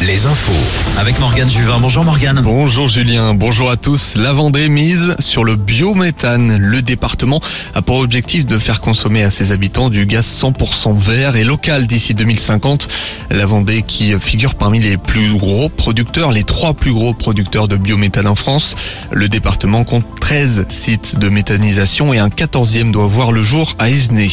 Les infos. Avec Morgane Juvin. Bonjour Morgane. Bonjour Julien, bonjour à tous. La Vendée mise sur le biométhane. Le département a pour objectif de faire consommer à ses habitants du gaz 100% vert et local d'ici 2050. La Vendée qui figure parmi les plus gros producteurs, les trois plus gros producteurs de biométhane en France. Le département compte 13 sites de méthanisation et un 14e doit voir le jour à Esnay.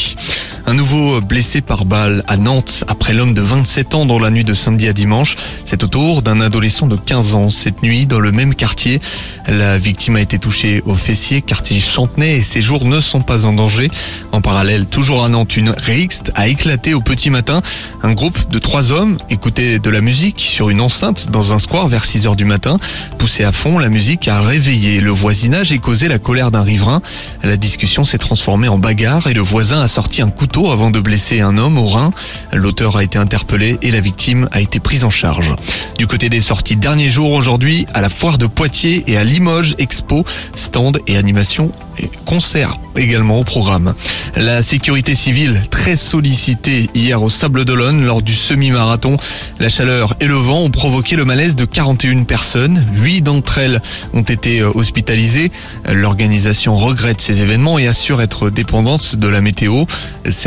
Un nouveau blessé par balle à Nantes après l'homme de 27 ans dans la nuit de samedi à dimanche. C'est au tour d'un adolescent de 15 ans cette nuit dans le même quartier. La victime a été touchée au fessier, quartier Chantenay et ses jours ne sont pas en danger. En parallèle, toujours à Nantes, une rixte a éclaté au petit matin. Un groupe de trois hommes écoutait de la musique sur une enceinte dans un square vers 6 heures du matin. Poussé à fond, la musique a réveillé le voisinage et causé la colère d'un riverain. La discussion s'est transformée en bagarre et le voisin a sorti un couteau avant de blesser un homme au rein. L'auteur a été interpellé et la victime a été prise en charge. Du côté des sorties, dernier jour aujourd'hui à la foire de Poitiers et à Limoges Expo, stand et animation et concert également au programme. La sécurité civile très sollicitée hier au Sable d'Olonne lors du semi-marathon. La chaleur et le vent ont provoqué le malaise de 41 personnes. Huit d'entre elles ont été euh, hospitalisées. L'organisation regrette ces événements et assure être dépendante de la météo.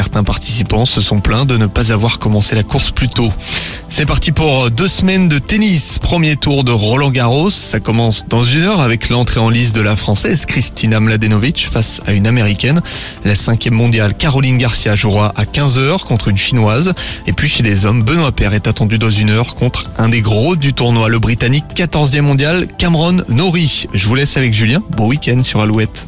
Certains participants se sont plaints de ne pas avoir commencé la course plus tôt. C'est parti pour deux semaines de tennis. Premier tour de Roland Garros. Ça commence dans une heure avec l'entrée en liste de la française Kristina Mladenovic face à une américaine. La cinquième mondiale Caroline Garcia jouera à 15h contre une chinoise. Et puis chez les hommes, Benoît Paire est attendu dans une heure contre un des gros du tournoi, le britannique 14e mondial Cameron Norrie. Je vous laisse avec Julien. Bon week-end sur Alouette.